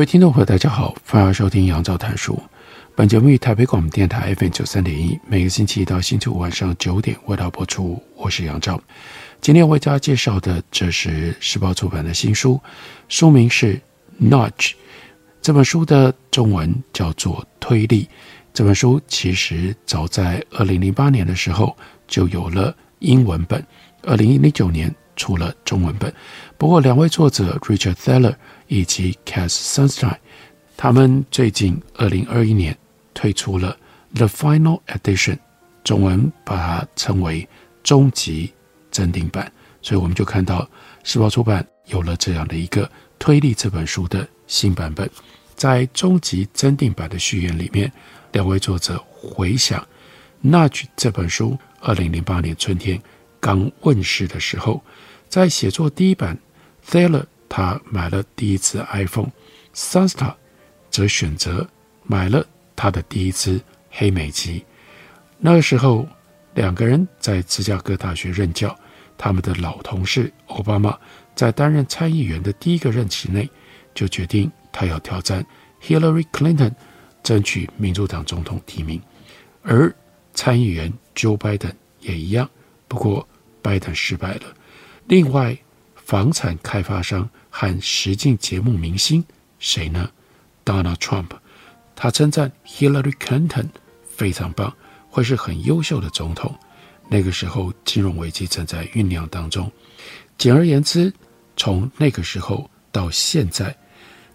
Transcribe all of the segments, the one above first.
各位听众朋友，大家好，欢迎收听杨照谈书。本节目于台北广播电台 FM 九三点一，每个星期一到星期五晚上九点为大家播出。我是杨照。今天为大家介绍的，这是时报出版的新书，书名是《Nudge》。这本书的中文叫做《推力》。这本书其实早在二零零八年的时候就有了英文本，二零零九年出了中文本。不过，两位作者 Richard Thaler 以及 Cass Sunshine，他们最近二零二一年推出了 The Final Edition，中文把它称为终极增订版，所以我们就看到时报出版有了这样的一个推力这本书的新版本。在终极增订版的序言里面，两位作者回想《Nudge》这本书二零零八年春天刚问世的时候，在写作第一版，Thaler。他买了第一支 iPhone，Sunstein 则选择买了他的第一支黑莓机。那个时候，两个人在芝加哥大学任教。他们的老同事奥巴马在担任参议员的第一个任期内，就决定他要挑战 Hillary Clinton，争取民主党总统提名。而参议员 Joe Biden 也一样，不过拜登失败了。另外，房产开发商。和实境节目明星谁呢？Donald Trump，他称赞 Hillary Clinton 非常棒，会是很优秀的总统。那个时候金融危机正在酝酿当中。简而言之，从那个时候到现在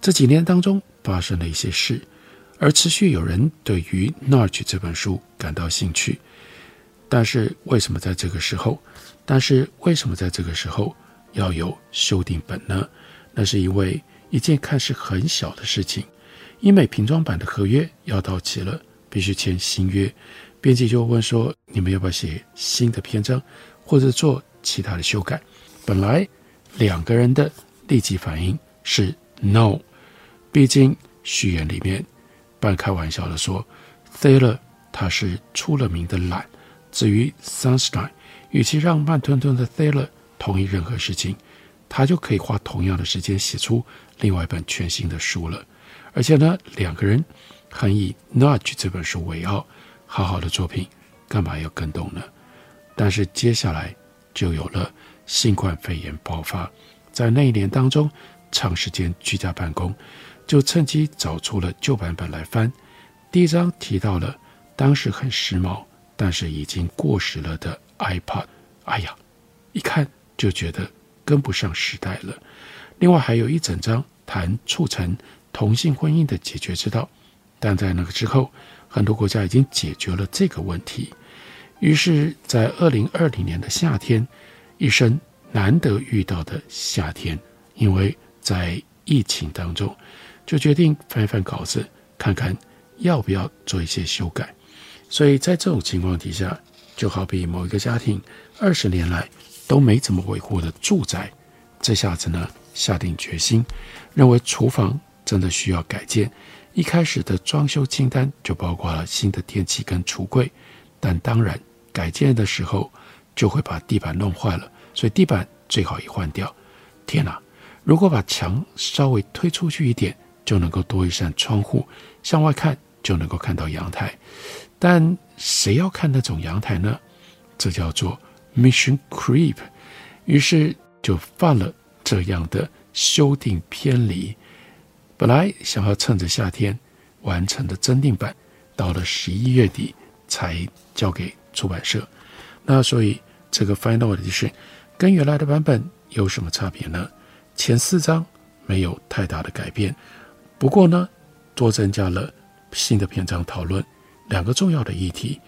这几年当中发生了一些事，而持续有人对于《Nudge》这本书感到兴趣。但是为什么在这个时候？但是为什么在这个时候要有修订本呢？那是因为一件看似很小的事情，英美平装版的合约要到期了，必须签新约。编辑就问说：“你们要不要写新的篇章，或者做其他的修改？”本来两个人的立即反应是 “no”，毕竟序言里面半开玩笑的说，Thaler 他是出了名的懒。至于 Sunstein，与其让慢吞吞的 Thaler 同意任何事情。他就可以花同样的时间写出另外一本全新的书了，而且呢，两个人很以《Nudge》这本书为傲，好好的作品，干嘛要更动呢？但是接下来就有了新冠肺炎爆发，在那一年当中，长时间居家办公，就趁机找出了旧版本来翻。第一章提到了当时很时髦，但是已经过时了的 iPod，哎呀，一看就觉得。跟不上时代了。另外还有一整章谈促成同性婚姻的解决之道，但在那个之后，很多国家已经解决了这个问题。于是，在二零二零年的夏天，一生难得遇到的夏天，因为在疫情当中，就决定翻一翻稿子，看看要不要做一些修改。所以在这种情况底下，就好比某一个家庭二十年来。都没怎么维护的住宅，这下子呢，下定决心，认为厨房真的需要改建。一开始的装修清单就包括了新的电器跟橱柜，但当然改建的时候就会把地板弄坏了，所以地板最好一换掉。天哪！如果把墙稍微推出去一点，就能够多一扇窗户，向外看就能够看到阳台。但谁要看那种阳台呢？这叫做。Mission Creep，于是就犯了这样的修订偏离。本来想要趁着夏天完成的增订版，到了十一月底才交给出版社。那所以这个 Final Edition 跟原来的版本有什么差别呢？前四章没有太大的改变，不过呢，多增加了新的篇章讨论两个重要的议题。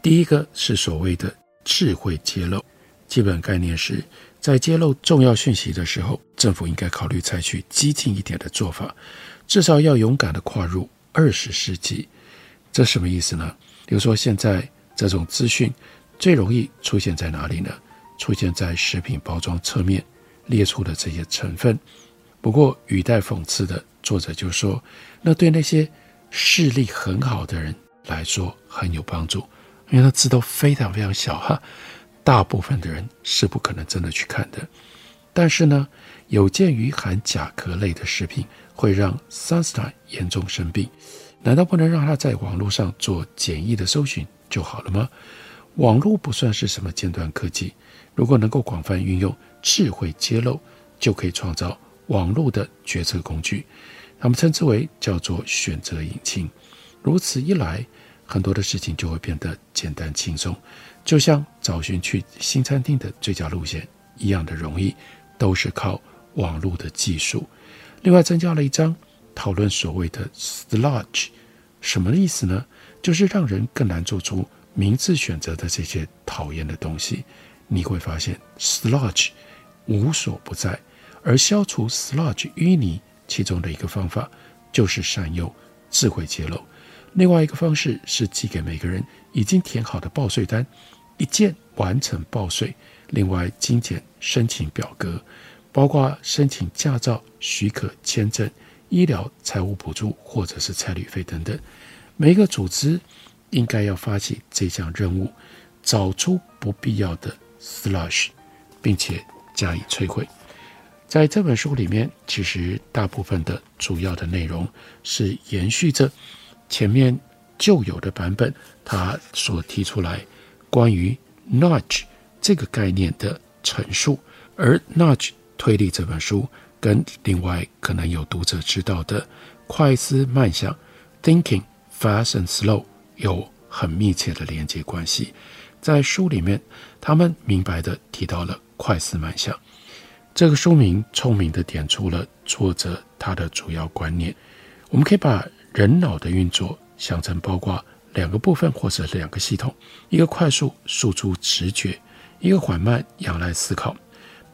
第一个是所谓的。智慧揭露，基本概念是在揭露重要讯息的时候，政府应该考虑采取激进一点的做法，至少要勇敢地跨入二十世纪。这什么意思呢？比如说，现在这种资讯最容易出现在哪里呢？出现在食品包装侧面列出的这些成分。不过语带讽刺的作者就说，那对那些视力很好的人来说很有帮助，因为那字都非常非常小哈。大部分的人是不可能真的去看的，但是呢，有鉴于含甲壳类的食品会让 Sunstein 严重生病，难道不能让他在网络上做简易的搜寻就好了吗？网络不算是什么尖端科技，如果能够广泛运用智慧揭露，就可以创造网络的决策工具，他们称之为叫做选择引擎。如此一来，很多的事情就会变得简单轻松。就像找寻去新餐厅的最佳路线一样的容易，都是靠网络的技术。另外，增加了一章讨论所谓的 sludge，什么意思呢？就是让人更难做出明智选择的这些讨厌的东西。你会发现 sludge 无所不在，而消除 sludge 淤泥其中的一个方法就是善用智慧揭露。另外一个方式是寄给每个人已经填好的报税单。一键完成报税，另外精简申请表格，包括申请驾照、许可、签证、医疗、财务补助或者是差旅费等等。每一个组织应该要发起这项任务，找出不必要的 slush，并且加以摧毁。在这本书里面，其实大部分的主要的内容是延续着前面旧有的版本，他所提出来。关于 nudge 这个概念的陈述，而 nudge 推理这本书跟另外可能有读者知道的快思慢想 thinking fast and slow 有很密切的连接关系。在书里面，他们明白地提到了快思慢想这个书名，聪明地点出了作者他的主要观念。我们可以把人脑的运作想成包括。两个部分或者两个系统，一个快速输出直觉，一个缓慢仰赖思考。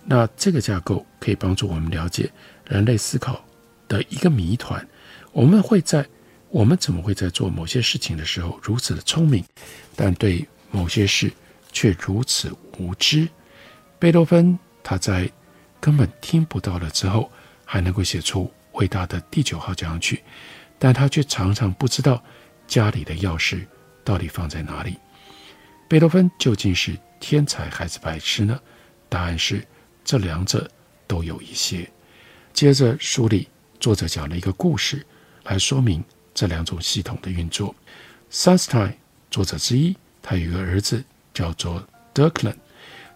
那这个架构可以帮助我们了解人类思考的一个谜团。我们会在我们怎么会在做某些事情的时候如此的聪明，但对某些事却如此无知？贝多芬他在根本听不到了之后，还能够写出伟大的第九号交响曲，但他却常常不知道。家里的钥匙到底放在哪里？贝多芬究竟是天才还是白痴呢？答案是这两者都有一些。接着书里作者讲了一个故事来说明这两种系统的运作。Sunstein 作者之一，他有一个儿子叫做 Dirklen，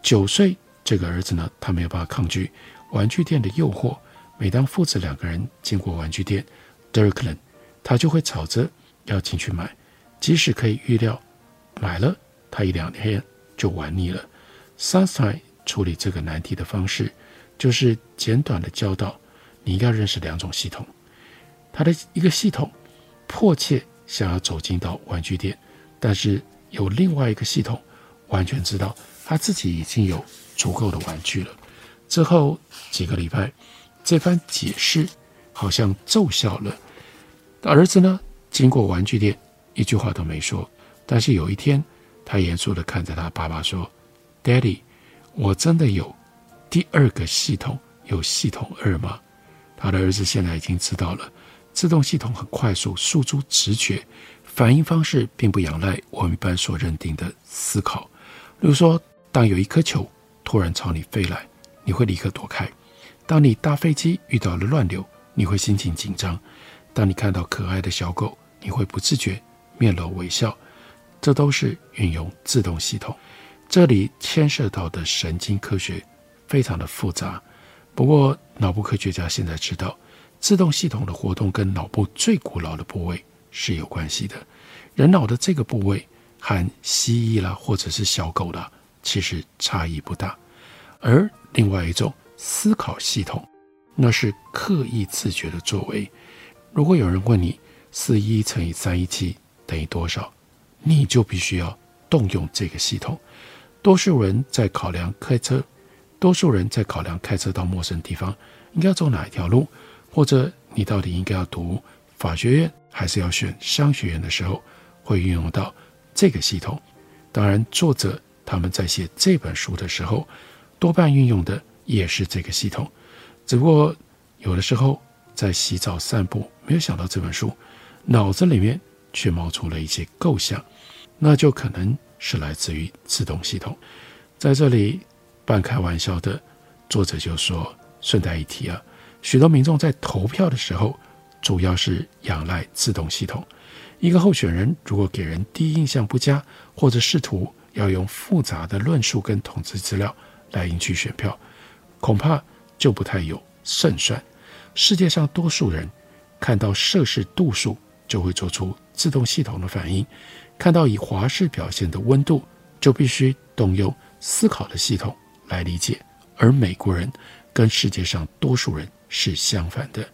九岁。这个儿子呢，他没有办法抗拒玩具店的诱惑。每当父子两个人经过玩具店，Dirklen 他就会吵着。要进去买，即使可以预料，买了他一两天就玩腻了。Sunstein 处理这个难题的方式，就是简短的教导你要认识两种系统。他的一个系统迫切想要走进到玩具店，但是有另外一个系统完全知道他自己已经有足够的玩具了。之后几个礼拜，这番解释好像奏效了。儿子呢？经过玩具店，一句话都没说。但是有一天，他严肃地看着他爸爸说：“Daddy，我真的有第二个系统，有系统二吗？”他的儿子现在已经知道了，自动系统很快速，诉诸直觉，反应方式并不仰赖我们一般所认定的思考。例如说，当有一颗球突然朝你飞来，你会立刻躲开；当你搭飞机遇到了乱流，你会心情紧张；当你看到可爱的小狗，你会不自觉面露微笑，这都是运用自动系统。这里牵涉到的神经科学非常的复杂。不过，脑部科学家现在知道，自动系统的活动跟脑部最古老的部位是有关系的。人脑的这个部位和蜥蜴啦，或者是小狗啦，其实差异不大。而另外一种思考系统，那是刻意自觉的作为。如果有人问你，四一乘以三一七等于多少？你就必须要动用这个系统。多数人在考量开车多数人在考量开车到陌生地方应该走哪一条路，或者你到底应该要读法学院还是要选商学院的时候，会运用到这个系统。当然，作者他们在写这本书的时候，多半运用的也是这个系统。只不过有的时候在洗澡散步，没有想到这本书，脑子里面却冒出了一些构想，那就可能是来自于自动系统。在这里半开玩笑的，作者就说：“顺带一提啊，许多民众在投票的时候，主要是仰赖自动系统。一个候选人如果给人第一印象不佳，或者试图要用复杂的论述跟统计资料来赢取选票，恐怕就不太有胜算。世界上多数人看到摄氏度数就会做出自动系统的反应，看到以华氏表现的温度就必须动用。”思考的系统来理解，而美国人跟世界上多数人是相反的。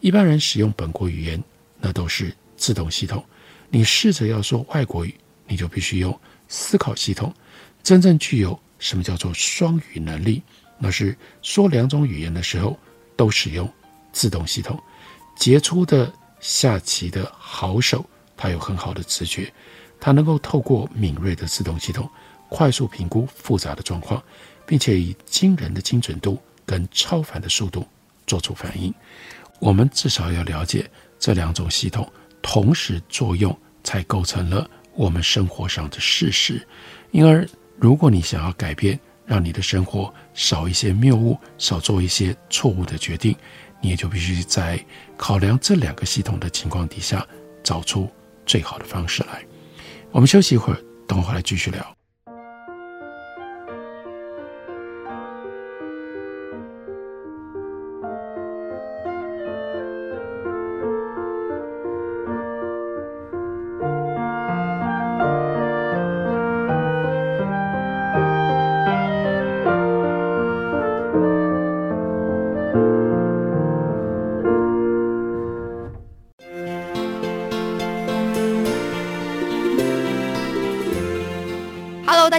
一般人使用本国语言，那都是自动系统。你试着要说外国语，你就必须用思考系统。真正具有什么叫做双语能力，那是说两种语言的时候都使用自动系统。杰出的下棋的好手，他有很好的直觉，他能够透过敏锐的自动系统。快速评估复杂的状况，并且以惊人的精准度跟超凡的速度做出反应。我们至少要了解这两种系统同时作用，才构成了我们生活上的事实。因而，如果你想要改变，让你的生活少一些谬误，少做一些错误的决定，你也就必须在考量这两个系统的情况底下，找出最好的方式来。我们休息一会儿，等会儿来继续聊。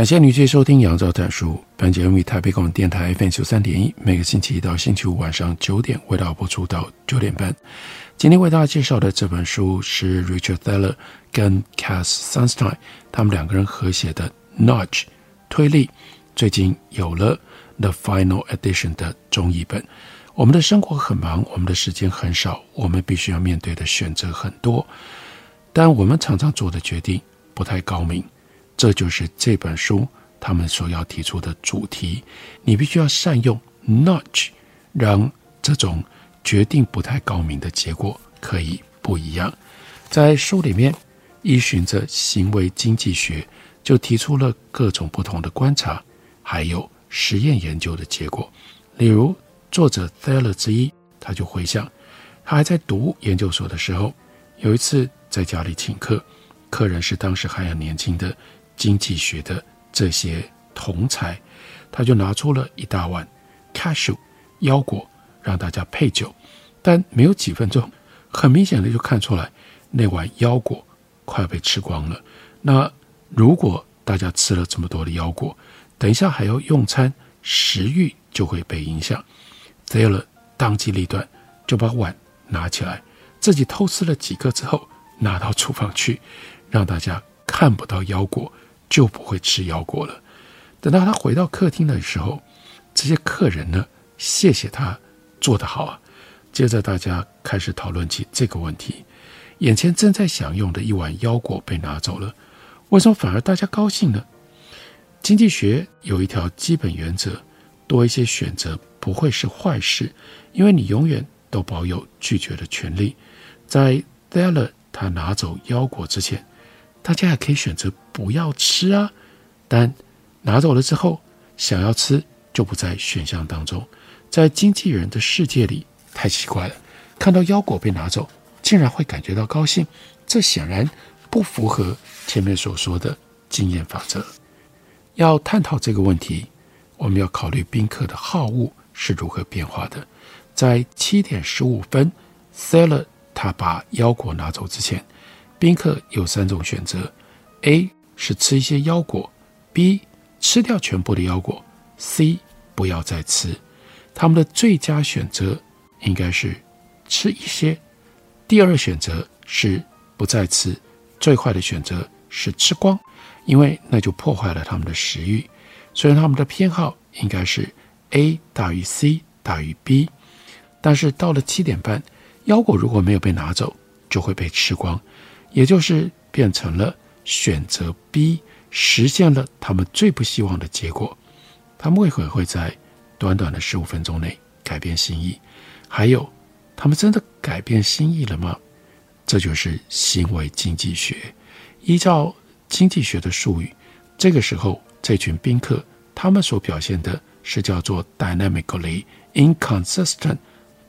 感谢您继续收听《杨照谈书》。本节目于台北广播电台 FM 九三点一，每个星期一到星期五晚上九点为大家播出到九点半。今天为大家介绍的这本书是 Richard Thaler 跟 Cass Sunstein 他们两个人合写的《Nudge》推力。最近有了 The Final Edition 的中译本。我们的生活很忙，我们的时间很少，我们必须要面对的选择很多，但我们常常做的决定不太高明。这就是这本书他们所要提出的主题。你必须要善用 nudge，让这种决定不太高明的结果可以不一样。在书里面，依循着行为经济学，就提出了各种不同的观察，还有实验研究的结果。例如，作者 Thaler 之一，他就回想，他还在读研究所的时候，有一次在家里请客，客人是当时还很年轻的。经济学的这些同才，他就拿出了一大碗 cashew 腰果让大家配酒，但没有几分钟，很明显的就看出来那碗腰果快要被吃光了。那如果大家吃了这么多的腰果，等一下还要用餐，食欲就会被影响。Thaler 当机立断，就把碗拿起来，自己偷吃了几个之后，拿到厨房去，让大家看不到腰果。就不会吃腰果了。等到他回到客厅的时候，这些客人呢，谢谢他做得好啊。接着大家开始讨论起这个问题：眼前正在享用的一碗腰果被拿走了，为什么反而大家高兴呢？经济学有一条基本原则：多一些选择不会是坏事，因为你永远都保有拒绝的权利。在 Della 他拿走腰果之前，大家也可以选择不要吃啊。但拿走了之后，想要吃就不在选项当中。在经纪人的世界里，太奇怪了，看到腰果被拿走，竟然会感觉到高兴，这显然不符合前面所说的经验法则。要探讨这个问题，我们要考虑宾客的好恶是如何变化的。在七点十五分，Thaler 他把腰果拿走之前，宾客有三种选择：A 是吃一些腰果；B 吃掉全部的腰果；C 不要再吃。他们的最佳选择应该是吃一些，第二选择是不再吃，最坏的选择是吃光，因为那就破坏了他们的食欲。虽然他们的偏好应该是 A 大于 C 大于 B，但是到了七点半，腰果如果没有被拿走，就会被吃光，也就是变成了选择 B，实现了他们最不希望的结果。他们为何会在短短的十五分钟内改变心意，还有，他们真的改变心意了吗？这就是行为经济学。依照经济学的术语，这个时候这群宾客他们所表现的是叫做 dynamically inconsistent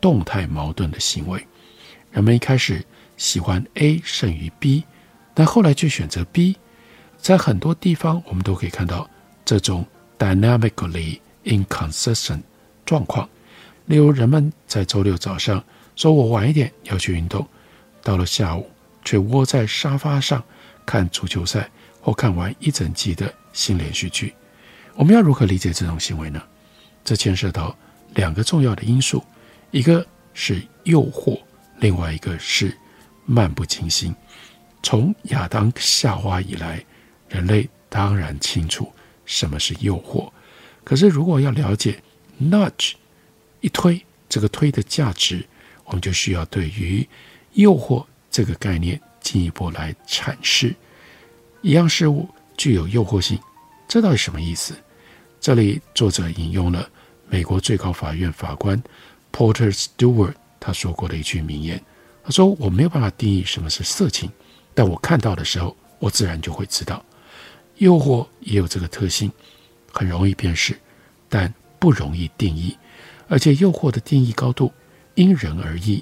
动态矛盾的行为。人们一开始喜欢 A 胜于 B，但后来却选择 B。在很多地方，我们都可以看到这种 dynamically inconsistent 状况，例如人们在周六早上说我晚一点要去运动，到了下午却窝在沙发上看足球赛或看完一整季的新连续剧。我们要如何理解这种行为呢？这牵涉到两个重要的因素，一个是诱惑，另外一个是漫不经心。从亚当夏娃以来，人类当然清楚什么是诱惑。可是，如果要了解 nudge 一推这个推的价值，我们就需要对于诱惑这个概念进一步来阐释。一样事物具有诱惑性，这到底什么意思？这里作者引用了美国最高法院法官 Porter Stewart 他说过的一句名言。他说：“我没有办法定义什么是色情，但我看到的时候，我自然就会知道。诱惑也有这个特性。”很容易辨识，但不容易定义，而且诱惑的定义高度因人而异。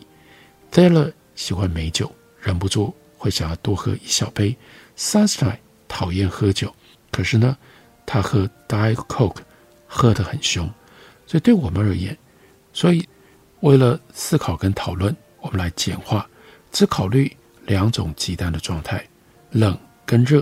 Taylor 喜欢美酒，忍不住会想要多喝一小杯。Sunstein 讨厌喝酒，可是呢，他喝 Diet Coke 喝得很凶。所以对我们而言，所以为了思考跟讨论，我们来简化，只考虑两种鸡蛋的状态：冷跟热。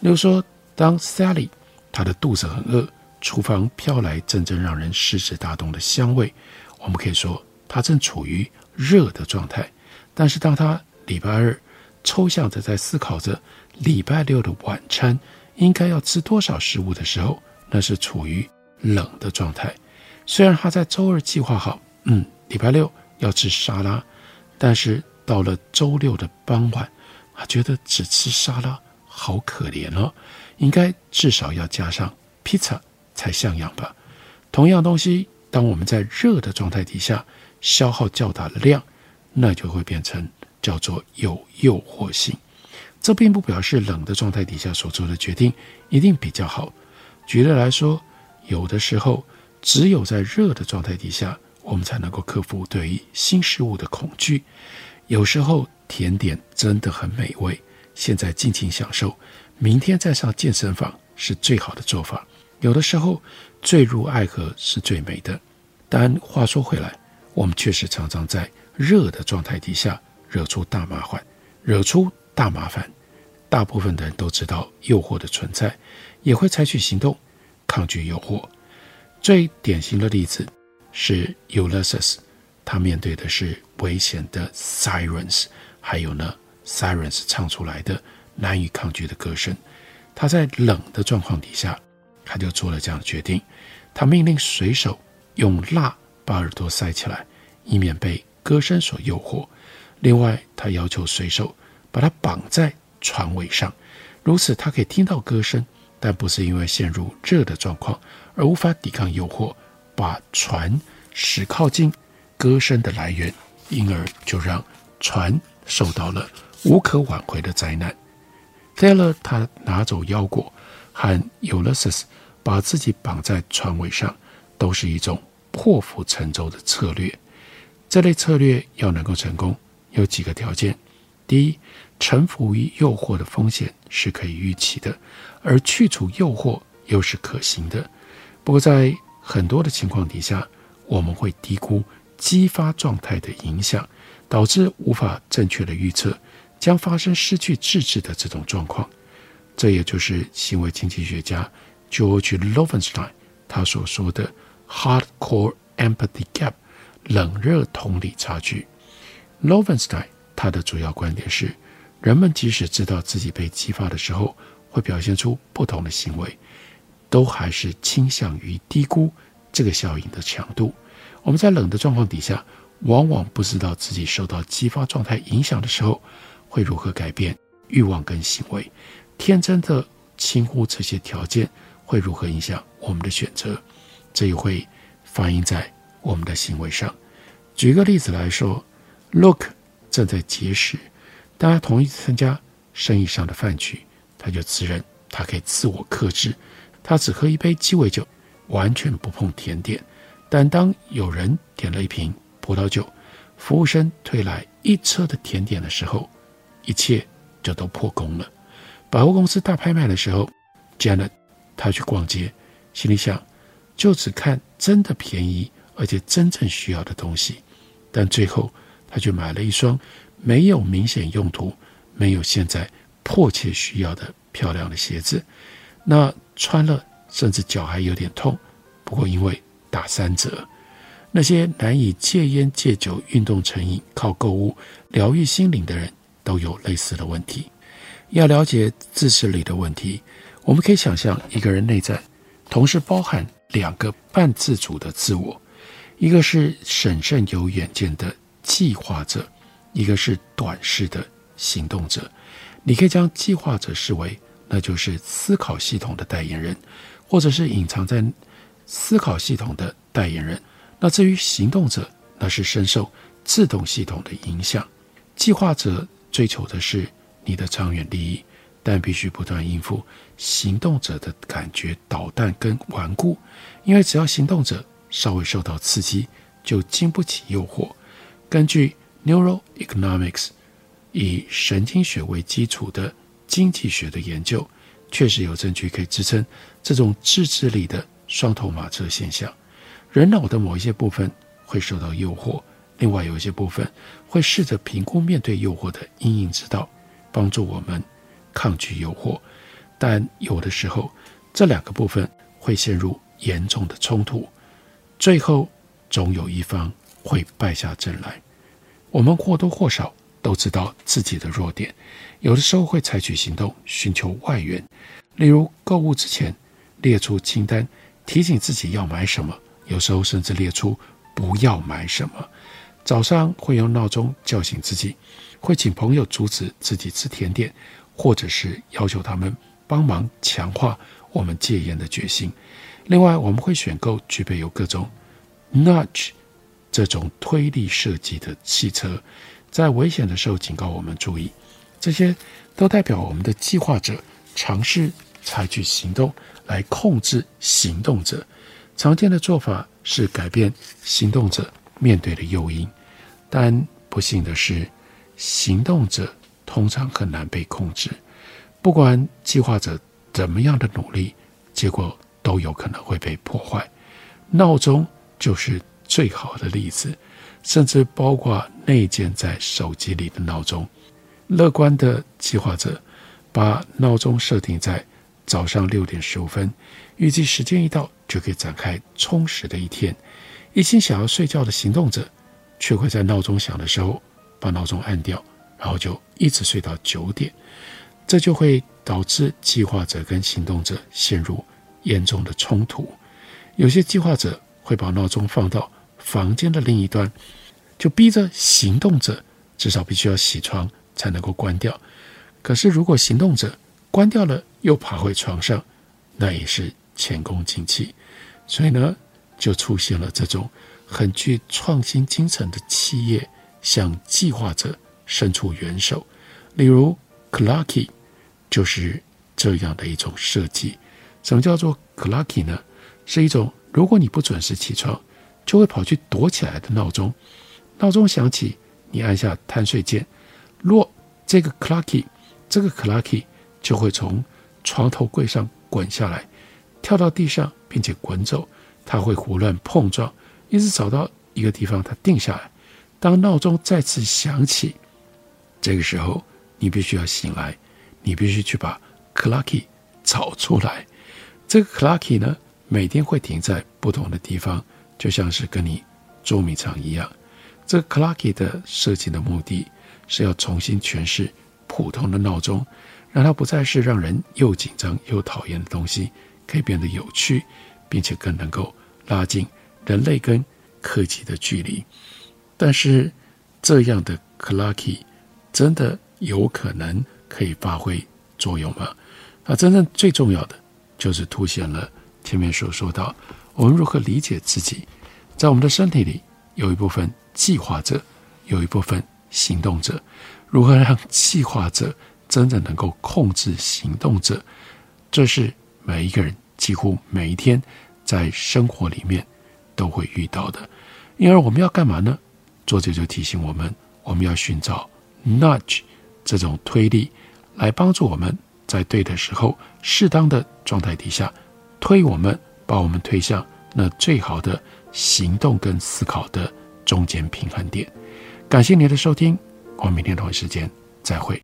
例如说，当 Sally 她的肚子很饿，厨房飘来阵阵让人食指大动的香味。我们可以说她正处于热的状态。但是当她礼拜二抽象着在思考着礼拜六的晚餐应该要吃多少食物的时候，那是处于冷的状态。虽然他在周二计划好，嗯，礼拜六要吃沙拉，但是到了周六的傍晚，他觉得只吃沙拉好可怜哦。应该至少要加上披萨才像样吧。同样东西，当我们在热的状态底下消耗较大的量，那就会变成叫做有诱惑性。这并不表示冷的状态底下所做的决定一定比较好。举例来说，有的时候只有在热的状态底下，我们才能够克服对于新事物的恐惧。有时候甜点真的很美味，现在尽情享受。明天再上健身房是最好的做法。有的时候，坠入爱河是最美的。但话说回来，我们确实常常在热的状态底下惹出大麻烦，惹出大麻烦。大部分的人都知道诱惑的存在，也会采取行动抗拒诱惑。最典型的例子是 Ulysses，他面对的是危险的 Sirens，还有呢 Sirens 唱出来的。难以抗拒的歌声，他在冷的状况底下，他就做了这样的决定。他命令水手用蜡把耳朵塞起来，以免被歌声所诱惑。另外，他要求水手把他绑在船尾上，如此他可以听到歌声，但不是因为陷入热的状况而无法抵抗诱惑把船驶靠近歌声的来源，因而就让船受到了无可挽回的灾难。Thaler 他拿走腰果，和 Ulysses 把自己绑在船尾上，都是一种破釜沉舟的策略。这类策略要能够成功，有几个条件：第一，臣服于诱惑的风险是可以预期的，而去除诱惑又是可行的。不过，在很多的情况底下，我们会低估激发状态的影响，导致无法正确的预测。将发生失去自制的这种状况，这也就是行为经济学家 George Loewenstein 他所说的 “hardcore empathy gap” 冷热同理差距。Loewenstein 他的主要观点是，人们即使知道自己被激发的时候会表现出不同的行为，都还是倾向于低估这个效应的强度。我们在冷的状况底下，往往不知道自己受到激发状态影响的时候。会如何改变欲望跟行为？天真的轻忽这些条件会如何影响我们的选择？这也会反映在我们的行为上。举一个例子来说，Look 正在节食，当他同意参加生意上的饭局，他就自认他可以自我克制，他只喝一杯鸡尾酒，完全不碰甜点。但当有人点了一瓶葡萄酒，服务生推来一车的甜点的时候，一切就都破功了。百货公司大拍卖的时候，Janet 她去逛街，心里想，就只看真的便宜而且真正需要的东西。但最后，她却买了一双没有明显用途、没有现在迫切需要的漂亮的鞋子。那穿了，甚至脚还有点痛。不过因为打三折，那些难以戒烟戒酒、运动成瘾、靠购物疗愈心灵的人。都有类似的问题。要了解自制力的问题，我们可以想象一个人内在同时包含两个半自主的自我，一个是审慎有远见的计划者，一个是短视的行动者。你可以将计划者视为那就是思考系统的代言人，或者是隐藏在思考系统的代言人。那至于行动者，那是深受自动系统的影响。计划者。追求的是你的长远利益，但必须不断应付行动者的感觉捣蛋跟顽固，因为只要行动者稍微受到刺激，就经不起诱惑。根据 Neuroeconomics 以神经学为基础的经济学的研究，确实有证据可以支撑这种自制力的双头马车现象。人脑的某一些部分会受到诱惑。另外有一些部分会试着评估面对诱惑的阴影之道，帮助我们抗拒诱惑，但有的时候这两个部分会陷入严重的冲突，最后总有一方会败下阵来。我们或多或少都知道自己的弱点，有的时候会采取行动寻求外援，例如购物之前列出清单，提醒自己要买什么，有时候甚至列出不要买什么。早上会用闹钟叫醒自己，会请朋友阻止自己吃甜点，或者是要求他们帮忙强化我们戒烟的决心。另外，我们会选购具备有各种 nudge 这种推力设计的汽车，在危险的时候警告我们注意。这些都代表我们的计划者尝试采取行动来控制行动者。常见的做法是改变行动者面对的诱因。但不幸的是，行动者通常很难被控制。不管计划者怎么样的努力，结果都有可能会被破坏。闹钟就是最好的例子，甚至包括内建在手机里的闹钟。乐观的计划者把闹钟设定在早上六点十五分，预计时间一到就可以展开充实的一天。一心想要睡觉的行动者，却会在闹钟响的时候把闹钟按掉，然后就一直睡到九点，这就会导致计划者跟行动者陷入严重的冲突。有些计划者会把闹钟放到房间的另一端，就逼着行动者至少必须要起床才能够关掉。可是如果行动者关掉了又爬回床上，那也是前功尽弃。所以呢，就出现了这种很具创新精神的企业向计划者伸出援手，例如 Clocky 就是这样的一种设计。什么叫做 Clocky 呢？是一种如果你不准时起床，就会跑去躲起来的闹钟。闹钟响起，你按下贪睡键，若这个 Clocky，这个 Clocky 就会从床头柜上滚下来，跳到地上，并且滚走。它会胡乱碰撞，一直找到一个地方，它定下来。当闹钟再次响起，这个时候你必须要醒来，你必须去把 Clocky 找出来。这个 Clocky 呢，每天会停在不同的地方，就像是跟你捉迷藏一样。这个 Clocky 的设计的目的是要重新诠释普通的闹钟，让它不再是让人又紧张又讨厌的东西，可以变得有趣，并且更能够。拉近人类跟科技的距离，但是这样的 Clocky 真的有可能可以发挥作用吗？那真正最重要的就是凸显了前面所说到，我们如何理解自己，在我们的身体里有一部分计划者，有一部分行动者，如何让计划者真正能够控制行动者，这是每一个人几乎每一天。在生活里面都会遇到的，因而我们要干嘛呢？作者就提醒我们，我们要寻找 nudge 这种推力，来帮助我们在对的时候、适当的状态底下推我们，把我们推向那最好的行动跟思考的中间平衡点。感谢您的收听，我们明天同一时间再会。